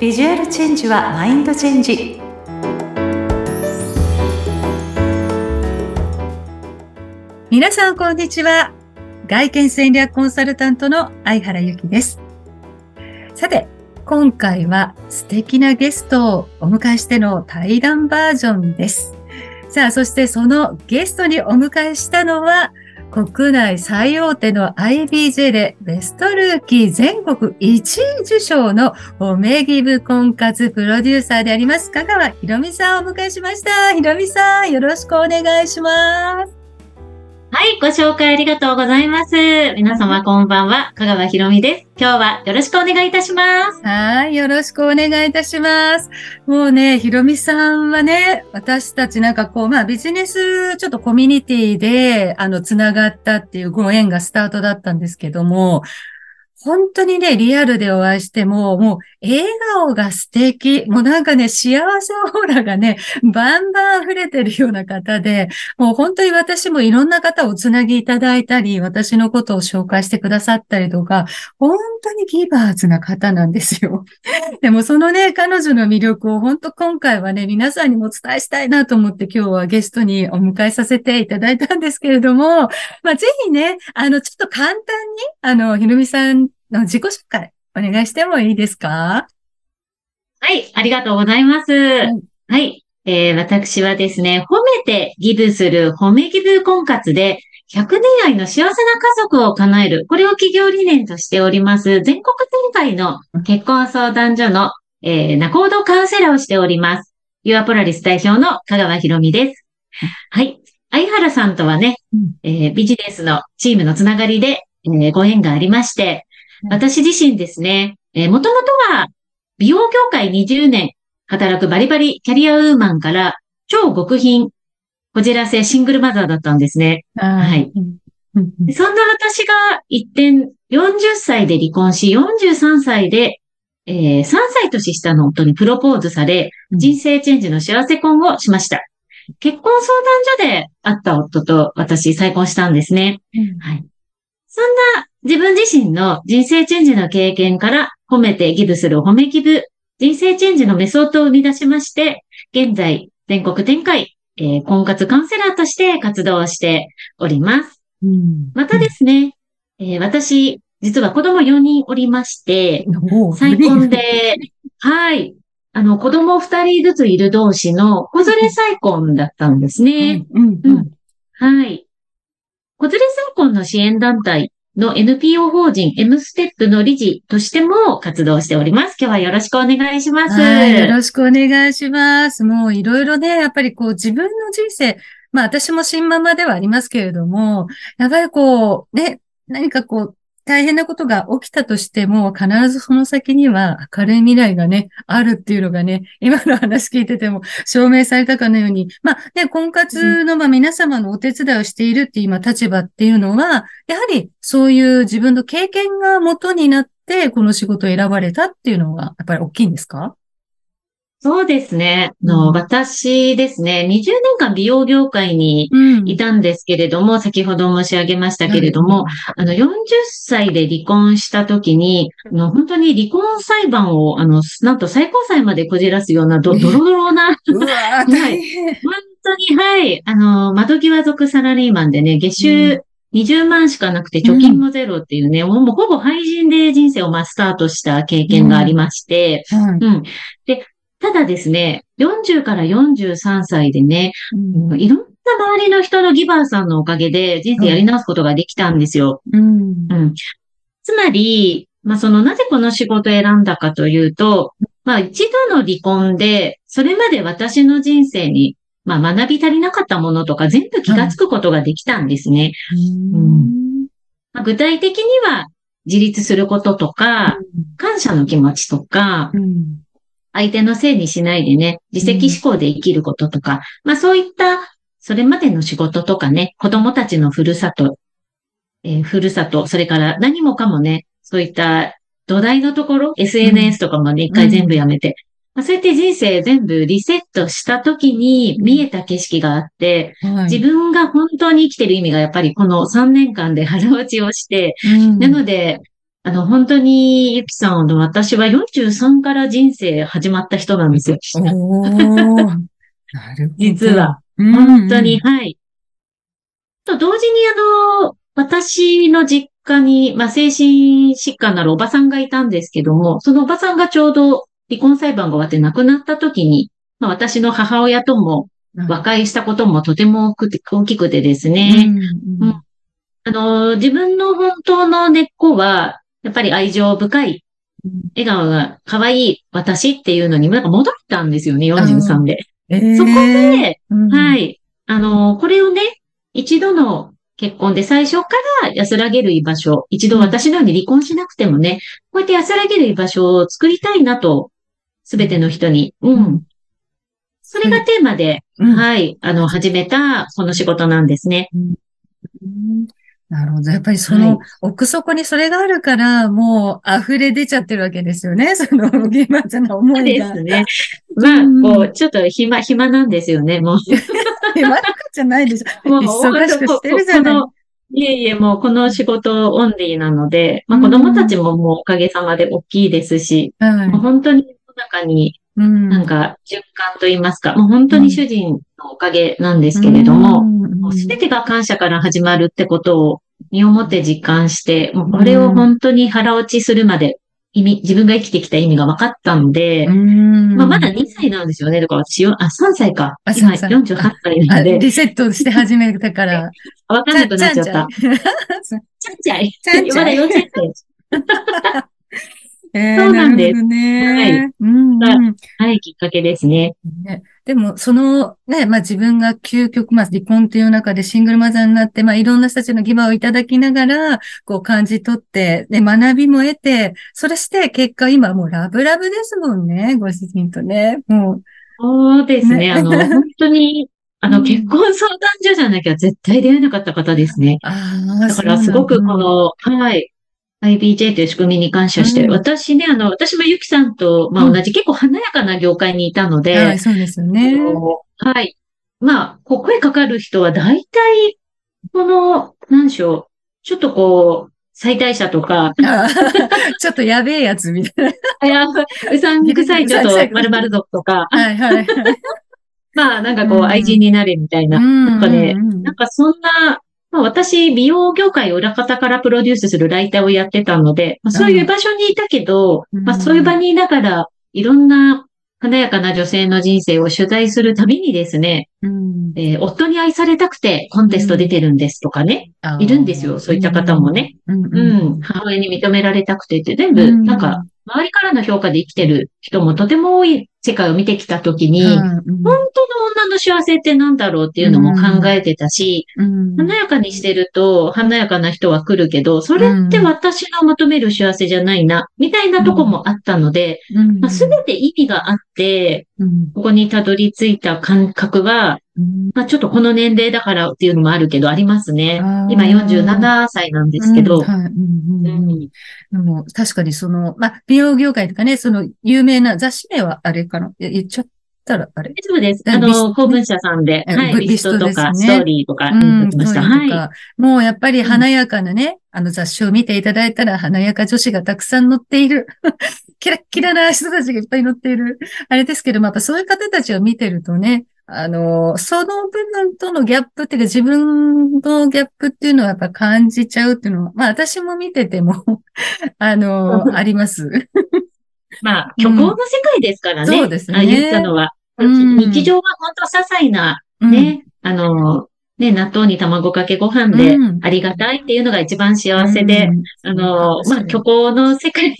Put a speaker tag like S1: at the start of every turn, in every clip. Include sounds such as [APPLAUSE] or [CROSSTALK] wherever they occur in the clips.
S1: ビジュアルチェンジはマインドチェンジ。皆さんこんにちは。外見戦略コンサルタントの相原由紀です。さて今回は素敵なゲストをお迎えしての対談バージョンです。さあそしてそのゲストにお迎えしたのは国内最大手の IBJ でベストルーキー全国1位受賞のおめぎぶ婚活プロデューサーであります、香川ひろみさんをお迎えしました。ひろみさん、よろしくお願いします。
S2: はい、ご紹介ありがとうございます。皆様こんばんは、香川ひろみです。今日はよろしくお願いいたします。
S1: はい、よろしくお願いいたします。もうね、ひろみさんはね、私たちなんかこう、まあビジネスちょっとコミュニティで、あの、つながったっていうご縁がスタートだったんですけども、本当にね、リアルでお会いしても、もう笑顔が素敵。もうなんかね、幸せオーラがね、バンバン溢れてるような方で、もう本当に私もいろんな方をつなぎいただいたり、私のことを紹介してくださったりとか、本当にギバーズな方なんですよ。[LAUGHS] でもそのね、彼女の魅力を本当今回はね、皆さんにもお伝えしたいなと思って今日はゲストにお迎えさせていただいたんですけれども、まあぜひね、あの、ちょっと簡単に、あの、ひろみさんの自己紹介、お願いしてもいいですか？
S2: はい、ありがとうございます。はい、はい、えー、私はですね、褒めてギブする褒めギブ婚活で、100年愛の幸せな家族を叶える、これを企業理念としております、全国展開の結婚相談所の、えー、ナコードカウンセラーをしております。ユアポラリス代表の香川博美です。はい。相原さんとはね、えー、ビジネスのチームのつながりで、えー、ご縁がありまして、私自身ですね、えー、もともとは美容業界20年働くバリバリキャリアウーマンから超極貧、こじらせシングルマザーだったんですね。はい。そんな私が一点40歳で離婚し、43歳で、えー、3歳年下の夫にプロポーズされ、人生チェンジの幸せ婚をしました。結婚相談所で会った夫と私再婚したんですね。はい。そんな自分自身の人生チェンジの経験から褒めてギブする褒めギブ、人生チェンジのメソッドを生み出しまして、現在全国展開、えー、婚活カウンセラーとして活動しております。うん、またですね、えー、私、実は子供4人おりまして、再婚で、はい、あの、子供2人ずついる同士の子連れ再婚だったんですね。うん、うん、はい。子連れ再婚の支援団体の NPO 法人 M ステップの理事としても活動しております。今日はよろしくお願いします。
S1: はい、よろしくお願いします。もういろいろね、やっぱりこう自分の人生、まあ私も新ママではありますけれども、やっぱりこう、ね、何かこう、大変なことが起きたとしても、必ずその先には明るい未来がね、あるっていうのがね、今の話聞いてても証明されたかのように、まあね、婚活のま皆様のお手伝いをしているっていう今立場っていうのは、やはりそういう自分の経験が元になって、この仕事を選ばれたっていうのが、やっぱり大きいんですか？
S2: そうですね。の、うん、私ですね、20年間美容業界にいたんですけれども、うん、先ほど申し上げましたけれども、うん、あの、40歳で離婚した時に、の本当に離婚裁判を、あの、なんと最高裁までこじらすようなど、ドロドロな、[LAUGHS] はい。本当に、はい。あの、窓際族サラリーマンでね、月収20万しかなくて貯金もゼロっていうね、もうほぼ廃人で人生をまあスタートした経験がありまして、うん。で、ただですね、40から43歳でね、うん、いろんな周りの人のギバーさんのおかげで人生やり直すことができたんですよ。うん、うん、つまり、まあ、その、なぜこの仕事を選んだかというと、まあ、一度の離婚で、それまで私の人生に、まあ、学び足りなかったものとか全部気がつくことができたんですね。うん。まあ、具体的には、自立することとか、感謝の気持ちとか、相手のせいにしないでね、自責思考で生きることとか、うん、まあそういった、それまでの仕事とかね、子供たちのふるさと、えー、ふるさと、それから何もかもね、そういった土台のところ、SNS とかもね、一、回全部やめて、まあ、そうやって人生全部リセットした時に見えた景色があって、はい、自分が本当に生きてる意味がやっぱりこの3年間で腹落ちをして、うん、なので、あの、本当に、ゆきさんの私は43から人生始まった人なんですよ。
S1: なるほど。
S2: 実は。
S1: うん、
S2: 本当に、はい。と、同時にあの、私の実家に、まあ、精神疾患なるおばさんがいたんですけども、そのおばさんがちょうど離婚裁判が終わって亡くなった時に、まあ、私の母親とも和解したこともとても大きくてですね。あの、自分の本当の根っこは、やっぱり愛情深い、笑顔が可愛い私っていうのになんか戻ったんですよね、43で。
S1: えー
S2: そこで、
S1: うん
S2: はい。あの、これをね、一度の結婚で最初から安らげる居場所、一度私のように離婚しなくてもね、こうやって安らげる居場所を作りたいなと、すべての人に。う
S1: うん
S2: ん。それがテーマで、
S1: うん
S2: はい、あの、始めた、この仕事なんですね。
S1: うんなるほど。やっぱりそ
S2: はい
S1: の奥底にそれがあるから、もう溢れ出ちゃってるわけですよね。[LAUGHS] その、ゲーマーちゃんの思
S2: そう
S1: いが。
S2: ですね。まあ、
S1: うん
S2: こう、ちょっと暇、暇なんですよね、もう。
S1: 今なんかじゃないでしょ。[LAUGHS]
S2: もう、
S1: 忙しくしてるじゃない
S2: いえいえ、もうこの仕事オンリーなので、まあ
S1: うん
S2: 子供たちももうおかげさまで大きいですし、
S1: はい
S2: もう本当に世の中に
S1: うん
S2: なんか循環と言いますか、もう本当に主人のおかげなんですけれども、すべてが感謝から始まるってことを身をもって実感して、もうこれを本当に腹落ちするまで意味、自分が生きてきた意味が分かったので、
S1: うん
S2: まあまだ2歳なんですよね。だから私よ、あ、3歳か。
S1: あ
S2: 今
S1: 3歳
S2: 48歳なで、
S1: リセットして始めたから。[LAUGHS]
S2: わかんなくなっちゃった。
S1: ちゃんちゃん
S2: ちゃんちゃい。
S1: ちゃんちゃい [LAUGHS]
S2: まだ幼稚園生。
S1: えー
S2: そうなんです
S1: ね。
S2: はい
S1: うんうん
S2: はい、きっかけですね。
S1: ね、でも、そのね、まあ自分が究極、まあ離婚という中でシングルマザーになって、まあいろんな人たちのギバーをいただきながら、こう感じ取って、ね、学びも得て、それして結果今もうラブラブですもんね、ご主人とね。もう。
S2: そうですね。
S1: ね
S2: あの、[LAUGHS] 本当に、あの、
S1: うん
S2: 結婚相談所じゃなきゃ絶対出会えなかった方ですね。
S1: ああ、
S2: だからすごくこ
S1: の、
S2: の、はい。IBJ という仕組みに感謝して、
S1: うん
S2: 私ね、あの、私もゆきさんと、まあ同じ結構華やかな業界にいたので、
S1: はい、そうですよね。
S2: はい。まあ、こう声かかる人は大体、この、何でしょう、ちょっとこう、最大者とか、[LAUGHS]
S1: ちょっとやべえやつみたいな。
S2: あやうさんくさいちょっと〇〇族とか、
S1: はいはい。[LAUGHS]
S2: まあなんかこう
S1: うん
S2: 愛人になれみたいな。
S1: なん
S2: かねなんかそんな、まあ私、美容業界を裏方からプロデュースするライターをやってたので、まあ、そういう場所にいたけど、
S1: うん。
S2: まあそういう場にいながら、いろんな華やかな女性の人生を取材するたびにですね、
S1: うん。
S2: えー夫に愛されたくてコンテスト出てるんですとかね、いるんですよそういった方もね。
S1: うん。
S2: う
S1: うん。
S2: ん、母親に認められたくてって、全部、
S1: うん。
S2: なんか、周りからの評価で生きてる人もとても多い世界を見てきたときに、
S1: うん
S2: 本当の女の幸せって何だろうっていうのも考えてたし、
S1: うん。
S2: 華やかにしてると華やかな人は来るけど、それって私の求める幸せじゃないな、みたいなとこもあったので、
S1: うん。
S2: まあ、全て意味があって、
S1: うん。
S2: ここにたどり着いた感覚は、
S1: うん
S2: まあ、ちょっとこの年齢だからっていうのもあるけど、ありますね。今47歳なんですけど、
S1: 確かにその、まあ、美容業界とかね、その有名な雑誌名はあれかな？言っちゃったらあれ？
S2: 大丈夫です。あの、公文社さんで、
S1: え
S2: はい、
S1: ビ
S2: ビストとか、
S1: ビスト
S2: ーリーとか、
S1: うん、
S2: 言ってました。はい。
S1: か。もうやっぱり華やかなね、あの雑誌を見ていただいたら華やか女子がたくさん載っている。[LAUGHS] キラッキラな人たちがいっぱい載っている。あれですけども、やっぱそういう方たちを見てるとね、あの、その部分とのギャップっていうか自分のギャップっていうのはやっぱ感じちゃうっていうのは、まあ私も見てても、[LAUGHS] あの、あります。[LAUGHS]
S2: まあ、虚構の世界ですからね。
S1: そうですね。
S2: あ言ったのは。
S1: うん。
S2: 日常は本当些細な、
S1: うん。
S2: ね、あの、ね、納豆に卵かけご飯で
S1: うん。
S2: ありがたいっていうのが一番幸せで、
S1: うん。
S2: あの、まあ、虚構の世界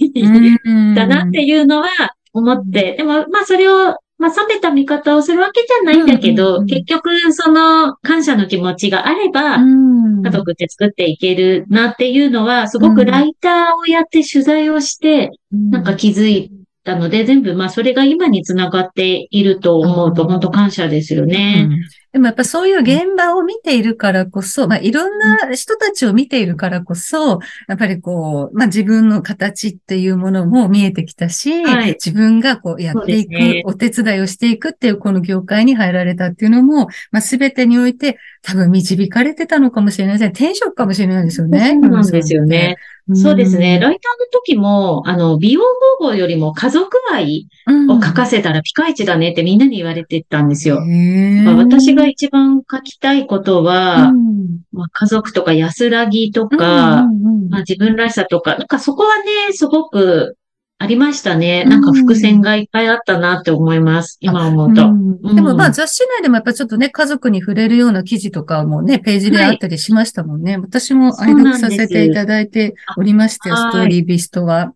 S1: うん。
S2: だなっていうのは思って、でも、まあ、それを、まあ、冷めた見方をするわけじゃないんだけど、
S1: うんうんうん
S2: 結局、その、感謝の気持ちがあれば、
S1: うん。
S2: 家族って作っていけるなっていうのは、すごくライターをやって取材をして、なんか気づいたので、全部、まあ、それが今につながっていると思うと、
S1: うん
S2: 本当感謝ですよね。
S1: うんでもやっぱそういう現場を見ているからこそ、まあいろんな人たちを見ているからこそ、やっぱりこう、まあ自分の形っていうものも見えてきたし、
S2: はい
S1: 自分がこうやっていく、
S2: ね
S1: お手伝いをしていくっていうこの業界に入られたっていうのも、まあ全てにおいて多分導かれてたのかもしれないですね。転職かもしれないですよね。
S2: そうなんですよね。そうですね。ライターの時も、あの、美容方法よりも家族愛を書かせたらピカイチだねってみんなに言われてたんですよ。まあ、私が一番書きたいことは、まあ、家族とか安らぎとか、まあ、自分らしさとか、なんかそこはね、すごくありましたね。なんか伏線がいっぱいあったなって思います。今思うと。
S1: でもまあ雑誌内でもやっぱちょっとね、家族に触れるような記事とかもね、ページであったりしましたもんね。はい、私も愛読させていただいておりましてストーリービストは。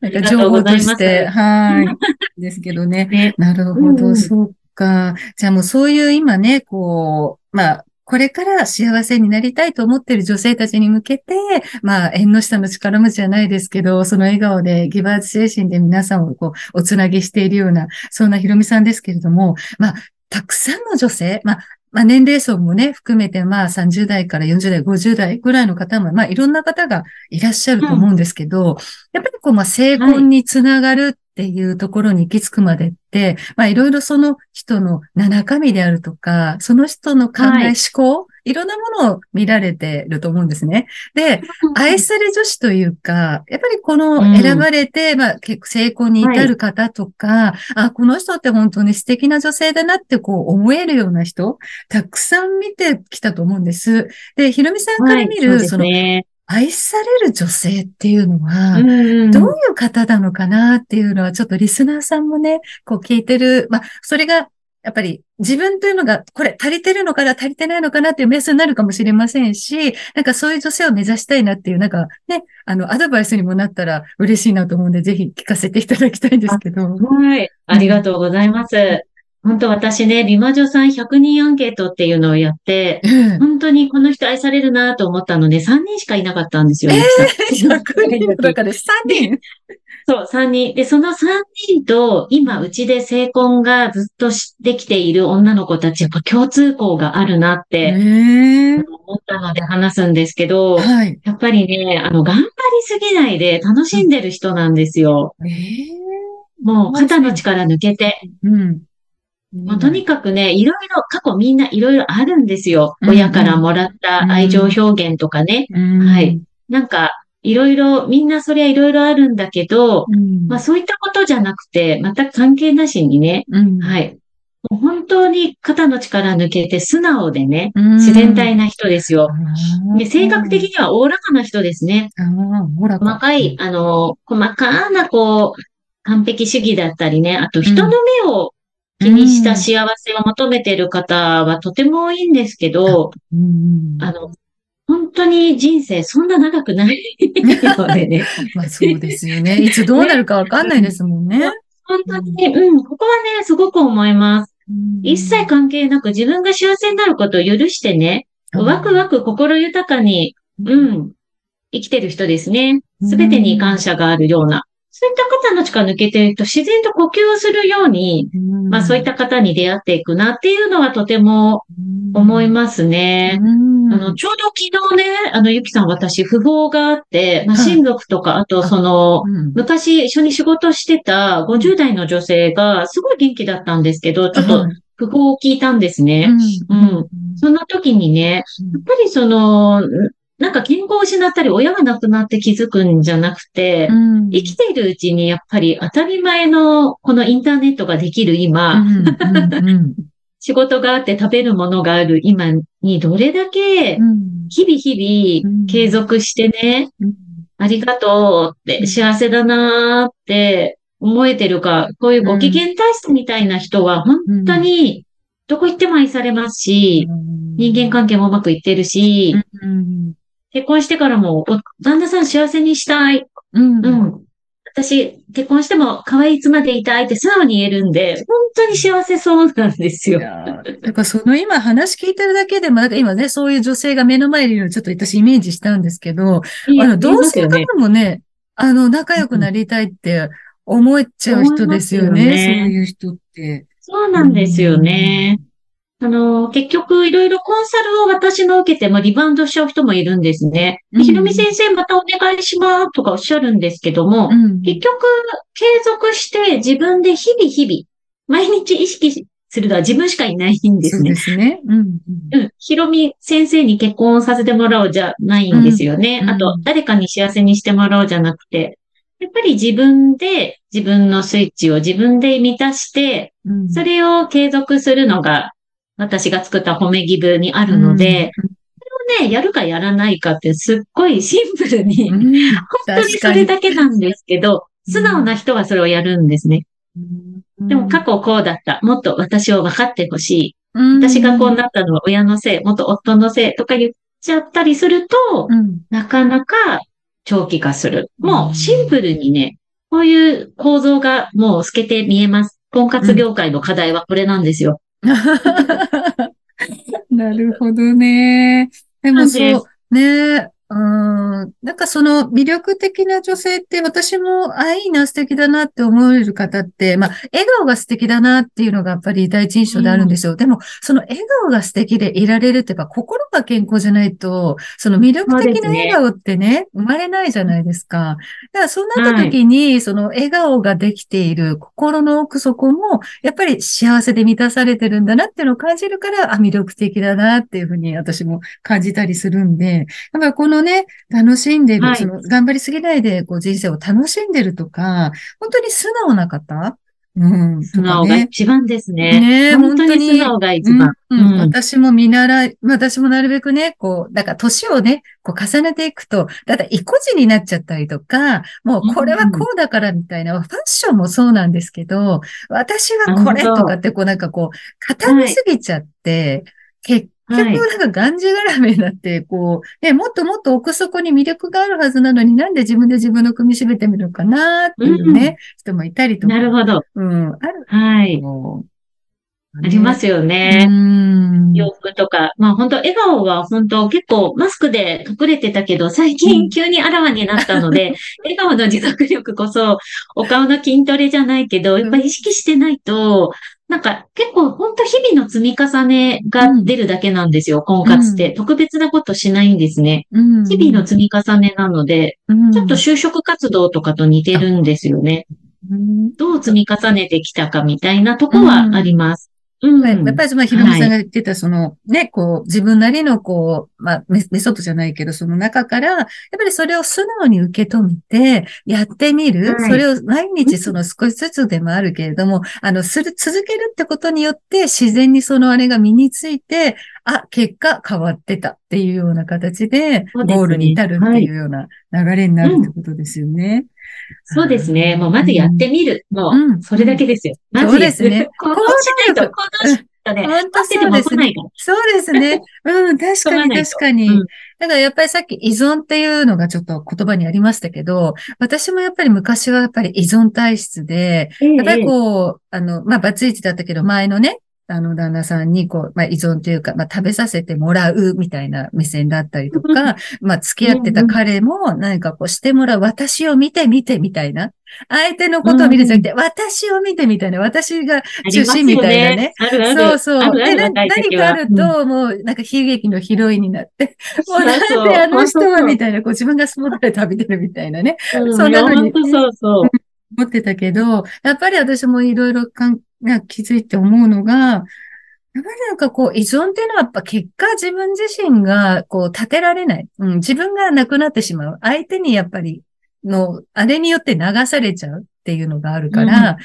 S1: なんか情報として、はい。ですけどね。[LAUGHS] ねなるほど、そうか。じゃあもうそういう今ね、こう、まあ、これから幸せになりたいと思っている女性たちに向けて、まあ、縁の下の力持ちじゃないですけど、その笑顔でギバーズ精神で皆さんをこう、おつなぎしているような、そんなひろみさんですけれども、まあ、たくさんの女性、まあ、まあ、年齢層もね、含めて、まあ、30代から40代、50代ぐらいの方も、まあ、いろんな方がいらっしゃると思うんですけど、うん、やっぱりこう、まあ、成婚につながるっていうところに行き着くまでって、まあいろいろその人の中身であるとか、その人の考え、はい、思考、いろんなものを見られてると思うんですね。で、愛され女子というか、やっぱりこの選ばれて、うん、まあ結構成功に至る方とか、はい、あ、この人って本当に素敵な女性だなってこう思えるような人、たくさん見てきたと思うんです。で、ひろみさんから見る、はい、その、愛される女性っていうのは、どういう方なのかなっていうのは、ちょっとリスナーさんもね、こう聞いてる。まあ、それが、やっぱり自分というのが、これ足りてるのかな、足りてないのかなっていう目安になるかもしれませんし、なんかそういう女性を目指したいなっていう、なんかね、あの、アドバイスにもなったら嬉しいなと思うんで、ぜひ聞かせていただきたいんですけど。
S2: はい。ありがとうございます。本当私ね、美魔女さん100人アンケートっていうのをやって、本当にこの人愛されるなと思ったので、3人しかいなかったんですよ。
S1: えー、100人の中で3人？
S2: そう、3人。で、その3人と、今、うちで成婚がずっとできている女の子たち、やっぱ共通項があるなって、思ったので話すんですけど、はい、やっぱりね、あの、頑張りすぎないで楽しんでる人なんですよ。えー、もう、肩の力抜けて。うんまあ、とにかくね、いろいろ、過去みんないろいろあるんですよ。うん、親からもらった愛情表現とかね。うん、はい。なんか、いろいろ、みんなそりゃいろいろあるんだけど、うん、まあそういったことじゃなくて、また関係なしにね、はい。本当に肩の力抜けて素直でね、自然体な人ですよ。で性格的にはおおらかな人ですね。細かい、あの、細かな、こう、完璧主義だったりね、あと人の目を気にした幸せを求めている方はとても多いんですけど、うん、あの、本当に人生そんな長くない [LAUGHS] のでね。
S1: まあそうですよね。いつどうなるかわかんないですもんね。
S2: 本当に、うん、ここはね、すごく思います。一切関係なく自分が幸せになることを許してね、ワクワク心豊かに、うん、生きてる人ですね。すべてに感謝があるような。そういった方の力抜けてると自然と呼吸をするように、まあそういった方に出会っていくなっていうのはとても思いますね。あの、ちょうど昨日ね、あの、ゆきさん私、訃報があって、まあ親族とか、あとその、昔一緒に仕事してた50代の女性がすごい元気だったんですけど、ちょっと訃報を聞いたんですね。うん。その時にね、やっぱりその、なんか健康を失ったり親が亡くなって気づくんじゃなくて、うん、生きているうちにやっぱり当たり前のこのインターネットができる今、[LAUGHS] 仕事があって食べるものがある今にどれだけ日々日々継続してね、ありがとうって、幸せだなーって思えてるか、こういうご機嫌体質みたいな人は本当にどこ行っても愛されますし、人間関係もうまくいってるし、結婚してからも、旦那さん幸せにしたい。うん。うん。私、結婚しても可愛い妻でいたいって素直に言えるんで、本当に幸せそうなんですよ。
S1: やっぱその今話聞いてるだけでも、なんか今ね、そういう女性が目の前にいるのちょっと私イメージしたんですけど、あの、同性方もね、あの、仲良くなりたいって思っちゃう人ですよね、ねそういう人って。
S2: そうなんですよね。あの、結局いろいろコンサルを私の受けてもリバウンドしちゃう人もいるんですね。うん、ひろみ先生またお願いしますとかおっしゃるんですけども、うん、結局継続して自分で日々日々、毎日意識するのは自分しかいないんですね。
S1: そうですね。うん。
S2: うん。ひろみ先生に結婚させてもらおうじゃないんですよね。
S1: うん
S2: あと、誰かに幸せにしてもらおうじゃなくて、やっぱり自分で自分のスイッチを自分で満たして、
S1: うん。
S2: それを継続するのが私が作った褒めギブにあるので、ね、やるかやらないかってすっごいシンプルに、
S1: うん、うん、
S2: 本当にそれだけなんですけど、
S1: うん
S2: 素直な人はそれをやるんですね。
S1: うん
S2: でも過去こうだった。もっと私を分かってほしい。
S1: うん
S2: 私がこうなったのは親のせい、元夫のせいとか言っちゃったりすると、
S1: うん。
S2: なかなか長期化する。も
S1: うん
S2: うシンプルにね、こういう構造がもう透けて見えます。婚活業界の課題はこれなんですよ。[LAUGHS]
S1: なるほどね。でも
S2: そう
S1: ねうん。なんかその魅力的な女性って私も、あ、いいな、素敵だなって思える方って、まあ、笑顔が素敵だなっていうのがやっぱり第一印象であるんですよ。でも、その笑顔が素敵でいられるっていうか、心が健康じゃないと、その魅力的な笑顔ってね、生まれないじゃないですか。だからそうなった時に、その笑顔ができている心の奥底も、やっぱり幸せで満たされてるんだなっていうのを感じるから、あ、魅力的だなっていうふうに私も感じたりするんで、やっぱりこのね、楽しんでる、
S2: はい。
S1: その、頑張りすぎないで、こう人生を楽しんでるとか、本当に素直な方？うん。
S2: 素直が一番ですね。
S1: ねえ
S2: 本当
S1: に
S2: に。素直が一番。
S1: うんうん。
S2: うん。
S1: 私も見習い、私もなるべくね、こう、だから年をね、こう重ねていくと、だから意固地になっちゃったりとか、もうこれはこうだからみたいな、ファッションもそうなんですけど、私はこれとかってこうなんかこう、固めすぎちゃって、結局
S2: はい
S1: なんかがんじがらめになって、こう、ね、もっともっと奥底に魅力があるはずなのになんで自分で自分の組み締めてみるのかなっていうね、人もいたりとか。
S2: なるほど。
S1: うん、ある。
S2: はい。ありますよね。
S1: うん
S2: 洋服とか。まあ本当笑顔は本当結構マスクで隠れてたけど、最
S1: うん
S2: 近急にあらわになったので、[LAUGHS] 笑顔の持続力こそ、お顔の筋トレじゃないけど、やっぱり意識してないと、なんか結構本当日々の積み重ねが出るだけなんですよ、婚活って。特別なことしないんですね。
S1: うん
S2: 日々の積み重ねなので、
S1: うん
S2: ちょっと就職活動とかと似てるんですよね。
S1: うん
S2: どう積み重ねてきたかみたいなとこはあります。うん。
S1: やっぱりそのひろみさんが言ってた、その、ね、こう、自分なりのこう、まあメ、メソッドじゃないけど、その中から、やっぱりそれを素直に受け止めて、やってみる。
S2: はい
S1: それを毎日その少しずつでもあるけれども、あの、する、続けるってことによって、自然にそのあれが身について、あ、結果変わってたっていうような形で、ゴールに至るっていうような流れになるってことですよね。
S2: そうですね。もうまずやってみる。も
S1: うん
S2: う、それだけですよ。まず
S1: そうですね
S2: 行動しないと、行動しないとね、
S1: 本当そうですね。そうですね。うん、確かに確かに。
S2: うん
S1: だからやっぱりさっき依存っていうのがちょっと言葉にありましたけど、私もやっぱり昔はやっぱり依存体質で、やっぱりこう、あの、まあ、バツイチだったけど、前のね、あの、旦那さんに、こう、まあ、依存というか、まあ、食べさせてもらうみたいな目線だったりとか、[LAUGHS] まあ、付き合ってた彼も、何かこうしてもらう、私を見て見てみたいな。相手のことを見るんじゃなくて、私を見てみたいな。私が中心みたいなね。
S2: ね。
S1: そうそう。で、何かあると、もう、なんか悲劇のヒロインになって、[LAUGHS] もうなんであの人はみたいな、こう自分がスポットライト浴びてるみたいなね。
S2: うん
S1: そんなのに
S2: そうそう。
S1: 思ってたけど、やっぱり私もいろいろな気づいて思うのが、やっぱりなんかこう依存っていうのはやっぱ結果自分自身がこう立てられない。うん、自分がなくなってしまう。相手にやっぱりの、あれによって流されちゃうっていうのがあるから、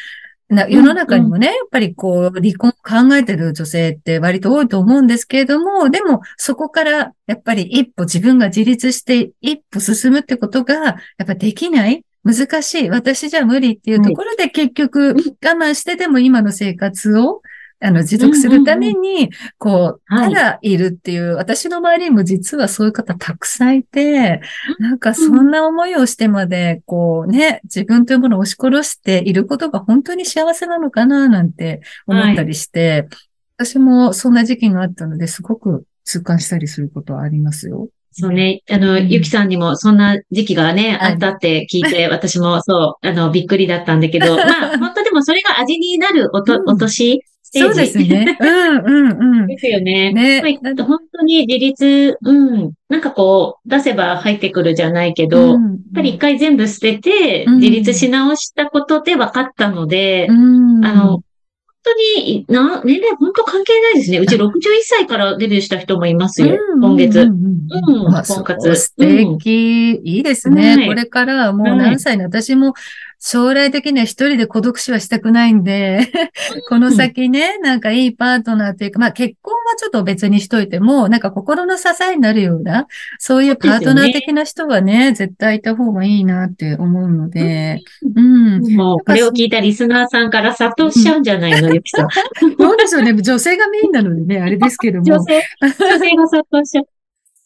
S1: な世の中にもね、やっぱりこう離婚を考えてる女性って割と多いと思うんですけれども、でもそこからやっぱり一歩自分が自立して一歩進むってことがやっぱできない難しい。私じゃ無理っていうところで結局我慢してでも今の生活をあの持続するために、こう、
S2: はい。
S1: ただいるっていう、私の周りにも実はそういう方たくさんいて、なんかそんな思いをしてまで、こうね、自分というものを押し殺していることが本当に幸せなのかななんて思ったりして、私もそんな時期があったので、すごく痛感したりすることはありますよ。
S2: そうね。あの、
S1: うん
S2: ゆきさんにもそんな時期がね、
S1: はい
S2: あったって聞いて、[LAUGHS] 私もそう、あの、びっくりだったんだけど、[LAUGHS] まあ、本当でもそれが味になるおと、
S1: うん
S2: お年、ステージ。
S1: そうですね。うんうんうん。
S2: ですよね。
S1: ね。
S2: まあ本当に自立、うん。なんかこう、出せば入ってくるじゃないけど、やっ
S1: うん
S2: ぱり一回全部捨てて、
S1: うん
S2: 自立し直したことで分かったので、
S1: うん、
S2: あの、当に、な、年齢本当関係ないですね。うち [LAUGHS] 61歳からデビューした人もいますよ。
S1: うん
S2: 今月。
S1: うん
S2: 婚活
S1: 素敵、いいですね。
S2: はい
S1: これからはもう何歳の、私も将来的には一人で孤独死はしたくないんで、この先ね、なんかいいパートナーというか、まあ結婚はちょっと別にしといても、なんか心の支えになるような、そういうパートナー的な人はね、絶対いた方がいいなって思うので、うん。
S2: もう、これを聞いたリスナーさんから殺到しちゃうんじゃないの、ゆきさん。[LAUGHS]
S1: どうでしょうね。女性がメインなのでね、あれですけども。
S2: 女性、女性が殺到しちゃう。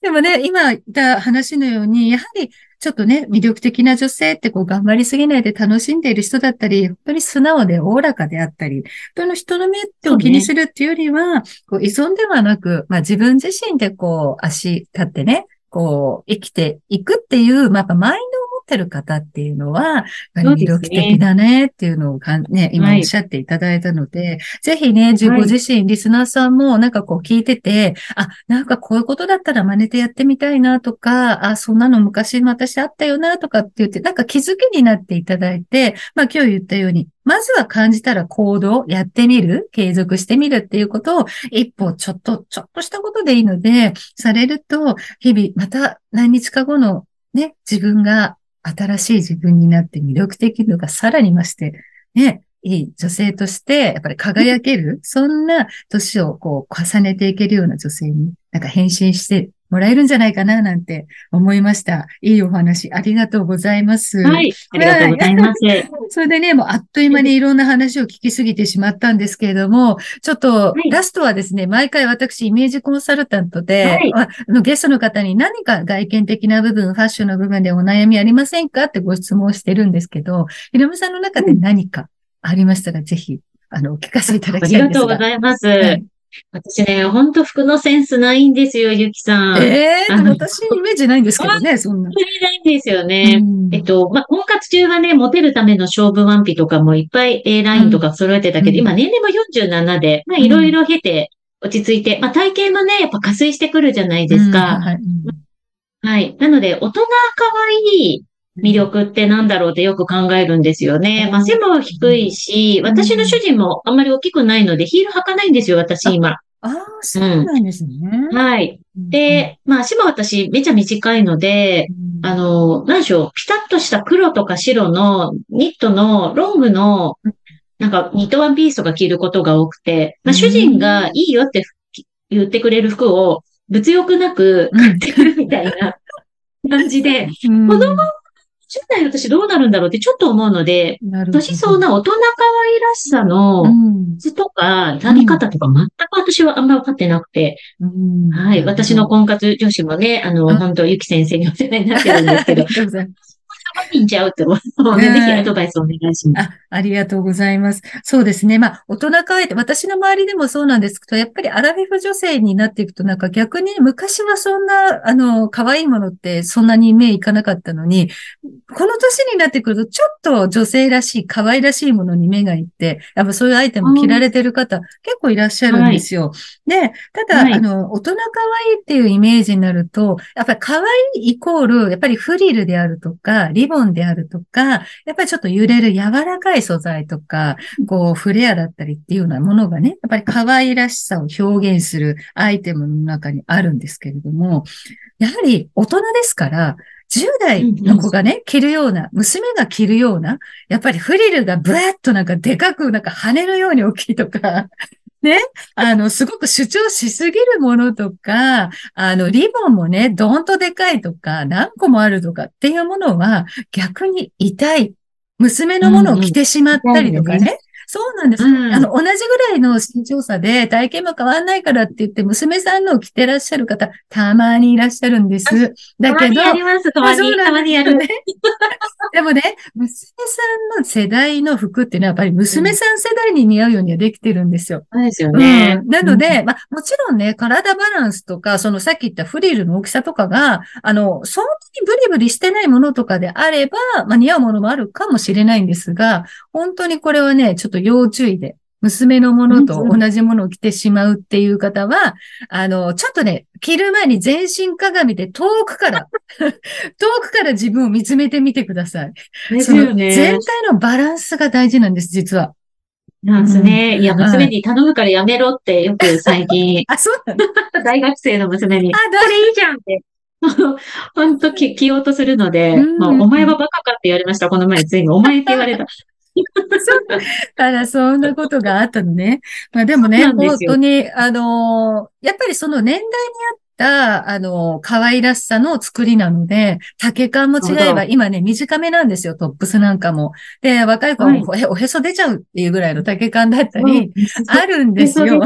S1: でもね、今言った話のように、やはりちょっとね、魅力的な女性ってこう頑張りすぎないで楽しんでいる人だったり、本当に素直でおおらかであったり、その人の目ってを気にするっていうよりは、こう依存ではなく、まあ自分自身でこう足立ってね、こう生きていくっていう、まあやっぱマインドってる方っていうのは、魅力的だねっていうのをかんね、今おっしゃっていただいたので、ぜひね、自ご自身、リスナーさんもなんかこう聞いてて、あ、なんかこういうことだったら真似てやってみたいなとか、あ、そんなの昔私あったよなとかって言って、なんか気づきになっていただいて、まあ今日言ったように、まずは感じたら行動、やってみる、継続してみるっていうことを、一歩ちょっと、ちょっとしたことでいいので、されると、日々、また何日か後のね、自分が新しい自分になって魅力的度がさらに増して、ね、いい女性として、やっぱり輝ける、そんな年をこう重ねていけるような女性に、なんか変身してもらえるんじゃないかな、なんて思いました。いいお話、ありがとうございます。
S2: はい。ありがとうございます。[LAUGHS]
S1: それでね、もうあっという間にいろんな話を聞きすぎてしまったんですけれども、ちょっと
S2: い
S1: ラストはですね、毎回私イメージコンサルタントで、
S2: はい
S1: ああのゲストの方に何か外見的な部分、ファッションの部分でお悩みありませんか？ってご質問をしてるんですけど、ひろみさんの中で何かありましたら、ぜひ、あの、お聞かせいただ
S2: ありがとうご
S1: きたいんですが。
S2: ざいます。
S1: はい
S2: 私ね、ほんと服のセンスないんですよ、ゆきさん。
S1: ええ
S2: あの
S1: 私イメージないんですけどね、そんな。
S2: ないんですよね。
S1: うん
S2: えっと、まあ、婚活中はね、モテるための勝負ワンピとかもいっぱい A ラインとか揃えてたけど、
S1: うん
S2: 今年齢も47で、まいろいろ経て落ち着いて、まあ、体型もね、やっぱ加水してくるじゃないです
S1: うん
S2: か。
S1: はいうん
S2: はい。なので、大人可愛い魅力ってなんだろうってよく考えるんですよね。まあ、背も低いし、
S1: うん
S2: 私の主人もあんまり大きくないので、ヒール履かないんですよ、私今。
S1: ああ、そうなんですね。
S2: はい。で、まあ、足も私めちゃ短いので、
S1: うん、
S2: あの、何でしょう、ピタッとした黒とか白のニットのロングの、なんかニットワンピースとか着ることが多くて、まあ、主人がいいよって言ってくれる服を物欲なく買ってくるみたいな感じで、
S1: うん、
S2: 子供10代の私どうなるんだろうってちょっと思うので、年相な大人可愛らしさの
S1: うん。
S2: 質とか、選び方とか全く私はあんま分かってなくて、
S1: うん。
S2: はい。私の婚活女子もね、あの、
S1: うん
S2: 本当ゆき先生にお世話になってるんですけど
S1: あり、がとうござい
S2: ちゃうって思うので、
S1: ね
S2: ぜひアドバイスお願いします。
S1: あ、ありがとうございます。そうですね。まあ、大人可愛いって、私の周りでもそうなんですけど、やっぱりアラフィフ女性になっていくと、なんか逆に昔はそんな、あの、可愛いものってそんなに目いかなかったのに、この年になってくると、ちょっと女性らしい、可愛らしいものに目がいって、やっぱそういうアイテム着られてる方、結構いらっしゃるんですよ。で、ただ、
S2: はい
S1: あの、大人可愛いっていうイメージになると、やっぱり可愛いイコール、やっぱりフリルであるとか、リボンであるとか、やっぱりちょっと揺れる柔らかい素材とか、こう、フレアだったりっていうようなものがね、やっぱり可愛らしさを表現するアイテムの中にあるんですけれども、やはり大人ですから、10代の子がね、着るような、娘が着るような、やっぱりフリルがブワッとなんかでかくなんか跳ねるように大きいとか、ね、あの、すごく主張しすぎるものとか、あの、リボンもね、どーんとでかいとか、何個もあるとかっていうものは、逆に痛い。娘のものを着てしまったりとかね。そうなんです。
S2: うん
S1: あの、同じぐらいの身長差で体型も変わんないからって言って、娘さんのを着てらっしゃる方、たまにいらっしゃるんです。だけど、
S2: たまにあります、たまに、たまにやる。
S1: ね。[LAUGHS] でもね、娘さんの世代の服っていうのはやっぱり娘さん世代に似合うようにはできてるんですよ。
S2: そうですよね。
S1: うんなので、まあ、もちろんね、体バランスとか、そのさっき言ったフリルの大きさとかが、あの、そんなにブリブリしてないものとかであれば、まあ、似合うものもあるかもしれないんですが、本当にこれはね、ちょっと要注意で、娘のものと同じものを着てしまうっていう方は、あの、ちょっとね、着る前に全身鏡で遠くから、[LAUGHS] 遠くから自分を見つめてみてください。
S2: ですよね。
S1: 全体のバランスが大事なんです、実は。
S2: なんですね。いや、娘に頼むからやめろってよく最近、[LAUGHS]
S1: あ、そうなの？[LAUGHS]
S2: 大学生の娘に、
S1: あ、
S2: これいいじゃんって、本当き、着ようとするので、
S1: うん
S2: まあ、お前はバカかって言われました。この前、ついに、お前って言われた。[LAUGHS]
S1: あら、そんなことがあったのね。まあでもね、本当に、あのーやっぱりその年代に合った、あのー可愛らしさの作りなので、丈感も違えば、今ね、短めなんですよ、トップスなんかも。で、若い子はもうおへおへそ出ちゃうっていうぐらいの丈感だったり、あるんですよ。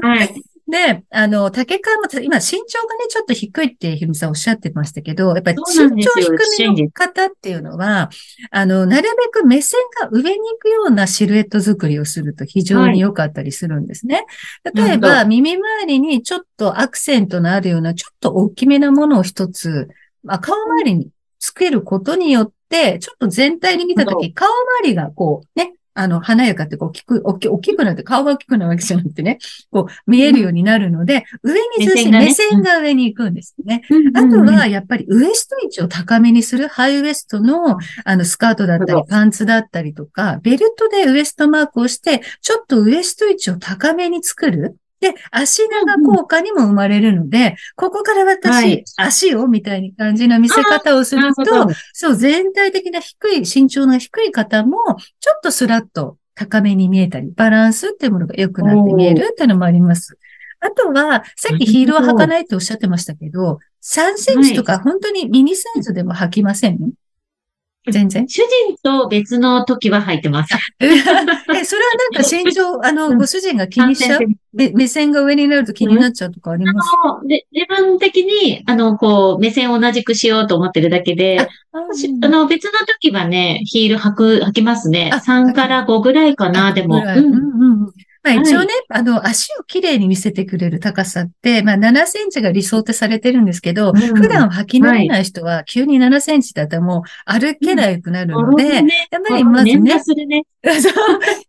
S2: はい。
S1: で、あの、竹川も、今、身長がね、ちょっと低いって、ひろみさんおっしゃってましたけど、やっぱり身長低めの方っていうのは、あの、なるべく目線が上に行くようなシルエット作りをすると非常に良かったりするんですね。例えば、耳周りにちょっとアクセントのあるような、ちょっと大きめなものを一つ、まあ、顔周りにつけることによって、ちょっと全体に見たとき、顔周りがこう、ね、あの、華やかってこう、大きく、大き大きくなって、顔が大きくなるわけじゃなくてね、こう、見えるようになるので、上にずし、
S2: 目線がね
S1: 目線が上に行くんですね。あ
S2: あ
S1: とは、やっぱりウエスト位置を高めにする、ハイウエストの、あの、スカートだったりパンツだったりとか、ベルトでウエストマークをして、ちょっとウエスト位置を高めに作る。で、足長効果にも生まれるので、ここから私、
S2: はい。
S1: 足をみたいな感じの見せ方をすると
S2: ど、
S1: そう、全体的な低い、身長の低い方も、ちょっとスラッと高めに見えたり、バランスっていうものが良くなって見えるっていうのもあります。あとは、さっきヒールを履かないっておっしゃってましたけど、3センチとか本当にミニサイズでも履きません？全然？
S2: 主人と別の時は入ってます。[LAUGHS]
S1: え、それはなんか身長、[LAUGHS] あの、ご主人が気にしちゃう？め目線が上になると気になっちゃうとかあります？
S2: あので自分的に、あの、こう、目線を同じくしようと思ってるだけで、
S1: あ
S2: しあの、別の時はね、ヒール履く、履きますね。
S1: あ
S2: 3から5ぐらいかな、でも。
S1: うん
S2: うん
S1: うんまあ、一応
S2: は
S1: ね、あの、足をきれいに見せてくれる高さって、まあ、7センチが理想ってされてるんですけど、
S2: うん
S1: 普段履き慣れない人は、急に7センチだったらもう歩けなくなるので、
S2: ね、
S1: やっぱりまずね
S2: ね。[LAUGHS]
S1: そう。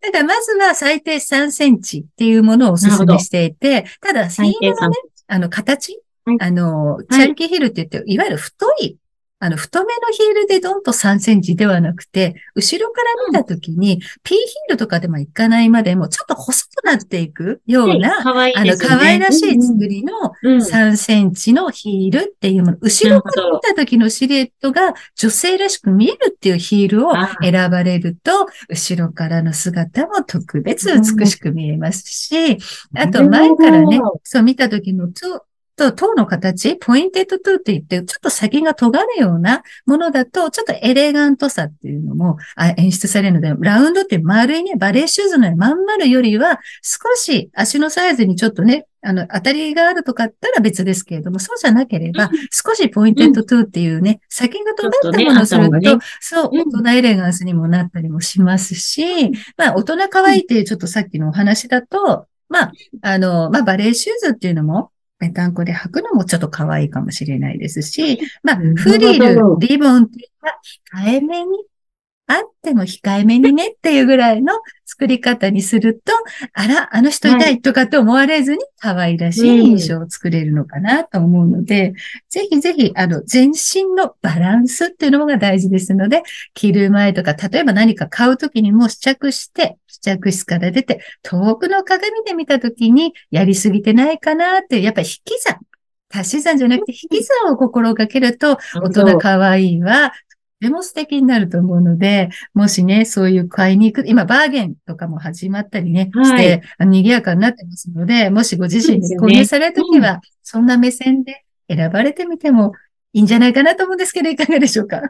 S1: ただ、まずは最低3センチっていうものをお勧めしていて、ただ、ヒ
S2: 最低3
S1: ールのね、あの、形、
S2: はい。
S1: あの、チャンキーヒールって言って、いわゆる太い、あの、太めのヒールでドンと3センチではなくて、後ろから見たときに、P ヒールとかでもいかないまでも、ちょっと細くなっていくような、
S2: 可愛い
S1: あの、
S2: ですよね。
S1: 可愛らしい作りの
S2: うん。うん
S1: 3センチのヒールっていうもの、後ろから見た時のシルエットが女性らしく見えるっていうヒールを
S2: あ
S1: 選ばれると、後ろからの姿も特別美しく見えますし、あと前からねそう見た時のと、と、トゥの形、ポインテッドトゥって言って、ちょっと先が尖るようなものだと、ちょっとエレガントさっていうのもあ演出されるので、ラウンドって丸いね、バレーシューズのまん丸よりは、少し足のサイズにちょっとね、あの、当たりがあるとかあったら別ですけれども、そうじゃなければ、少しポインテッドトゥっていうね、先が尖ったものをすると、そう、
S2: うん。
S1: 大人エレガンスにもなったりもしますし、まあ、大人可愛いっていうちょっとさっきのお話だと、まあ、あの、まあ、バレーシューズっていうのも、ぺたんこで履くのもちょっと可愛いかもしれないですし、まあ
S2: うん、
S1: フリルリボンっていうのは、控えめに、あっても控えめにねっていうぐらいの作り方にすると、あら、あの人痛いとかって思われずに可愛らしい印象を作れるのかなと思うので、ぜひぜひ、あの、全身のバランスっていうのが大事ですので、着る前とか、例えば何か買うときにも試着して、試着室から出て、遠くの鏡で見たときに、やりすぎてないかなっていう、やっぱり引き算。足し算じゃなくて引き算を心がけると、大人可愛いは、とても素敵になると思うので、もしね、そういう買いに行く、今バーゲンとかも始まったりね、
S2: はい。
S1: して、あの賑やかになってますので、もしご自身で購入されるときは、そんな目線で選ばれてみてもいいんじゃないかなと思うんですけど、いかがでしょうか？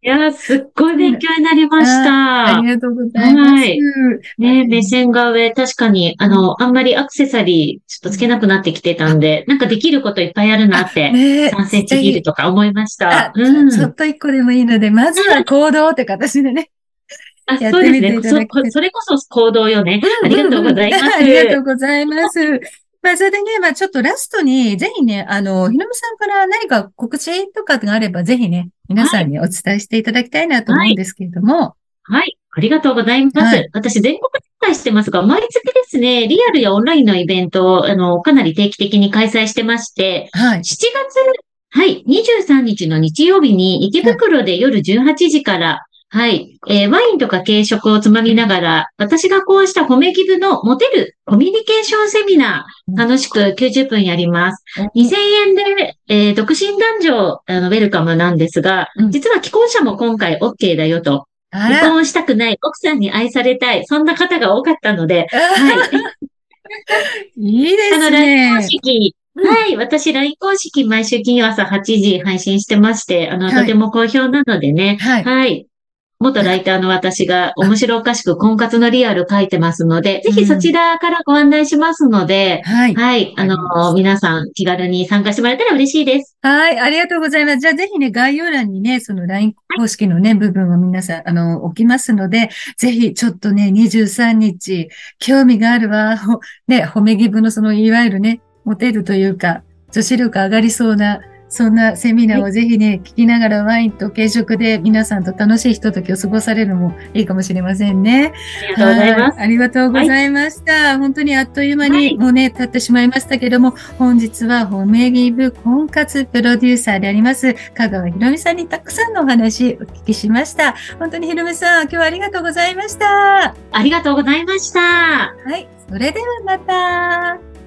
S2: いやー、すっごい勉強になりました。
S1: ありがとうございます。
S2: はいね、目線が上、確かに、あの、あんまりアクセサリー、ちょっとつけなくなってきてたんで、なんかできることいっぱいあるなって、
S1: ね
S2: 3センチヒールとか思いました
S1: あ。
S2: うん。
S1: ちょっと一個でもいいので、まずは行動って形でね。
S2: あ、そうですね。そ、それこそ行動よね。ありがとうございます。[LAUGHS]
S1: ありがとうございます。まあ、それでね、まあ、ちょっとラストに、ぜひね、あの、ひろみさんから何か告知とかがあれば、ぜひね、皆さんにお伝えしていただきたいなと思うんですけれども。
S2: はい。ありがとうございます。
S1: はい
S2: 私、全国展開してますが、毎月ですね、リアルやオンラインのイベントを、あの、かなり定期的に開催してまして、
S1: はい。
S2: 7月、はい、23日の日曜日に池袋で夜18時から、はい。えー、ワインとか軽食をつまみながら、私がこうした褒めギブのモテるコミュニケーションセミナー、楽しく90分やります。2000円で、えー、独身男女、あの、ウェルカムなんですが、実は既婚者も今回 OK だよと。離婚したくない、奥さんに愛されたい、そんな方が多かったので、はい。
S1: いいですね。
S2: あの、公式、はい。私、LINE 公式毎週金曜朝8時配信してまして、あの、とても好評なのでね。はい。はい。元ライターの私が面白おかしく婚活のリアル書いてますので、ぜひそちらからご案内しますので、はい。はい。あの、皆さん気軽に参加してもらえたら嬉しいです。
S1: はい。ありがとうございます。じゃあぜひね、概要欄にね、その LINE 公式のね、部分を皆さん、あの、置きますので、ぜひちょっとね、23日、興味があるわ、ね、褒めギブのその、いわゆるね、モテるというか、女子力上がりそうなそんなセミナーをぜひね、聞きながらワインと軽食で皆さんと楽しいひとときを過ごされるのもいいかもしれませんね。
S2: ありがとうございます。
S1: ありがとうございました。はい、本当にあっという間にもうね、経ってしまいましたけども、本日は褒めギブ婚活プロデューサーであります、香川ひろみさんにたくさんのお話お聞きしました。本当にひろみさん、今日はありがとうございました。
S2: ありがとうございました。は
S1: い。それではまた。